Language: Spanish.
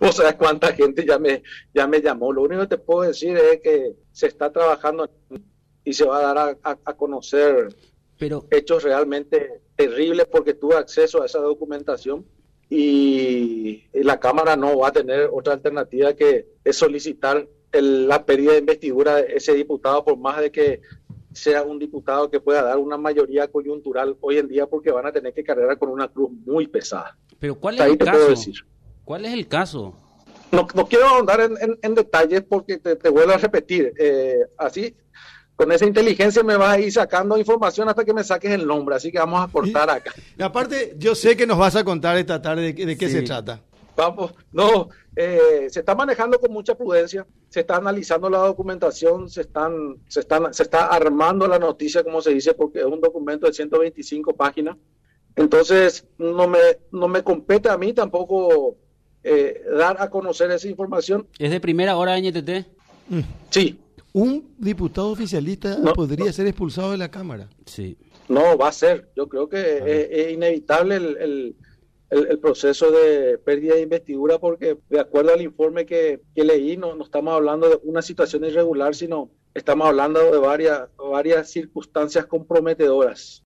o sea, cuánta gente ya me, ya me llamó. Lo único que te puedo decir es que se está trabajando y se va a dar a, conocer Pero... hechos realmente terribles porque tuve acceso a esa documentación y la Cámara no va a tener otra alternativa que es solicitar la pérdida de investidura de ese diputado por más de que sea un diputado que pueda dar una mayoría coyuntural hoy en día porque van a tener que cargar con una cruz muy pesada. Pero ¿cuál es el caso? ¿Cuál es el caso? No, quiero ahondar en, detalles porque te, vuelvo a repetir. Eh, así, con esa inteligencia me vas a ir sacando información hasta que me saques el nombre, así que vamos a cortar acá. Y aparte, yo sé que nos vas a contar esta tarde de, qué se trata. Vamos, no, eh, se está manejando con mucha prudencia, se está analizando la documentación, se están, se están, se está armando la noticia, como se dice, porque es un documento de 125 páginas. Entonces, no me, no me compete a mí tampoco eh, dar a conocer esa información. ¿Es de primera hora NTT? Sí, un diputado oficialista podría ser expulsado de la Cámara. Sí. No, va a ser. Yo creo que es, inevitable el, proceso de pérdida de investidura porque de acuerdo al informe que, leí, no, no estamos hablando de una situación irregular, sino estamos hablando de varias, varias circunstancias comprometedoras.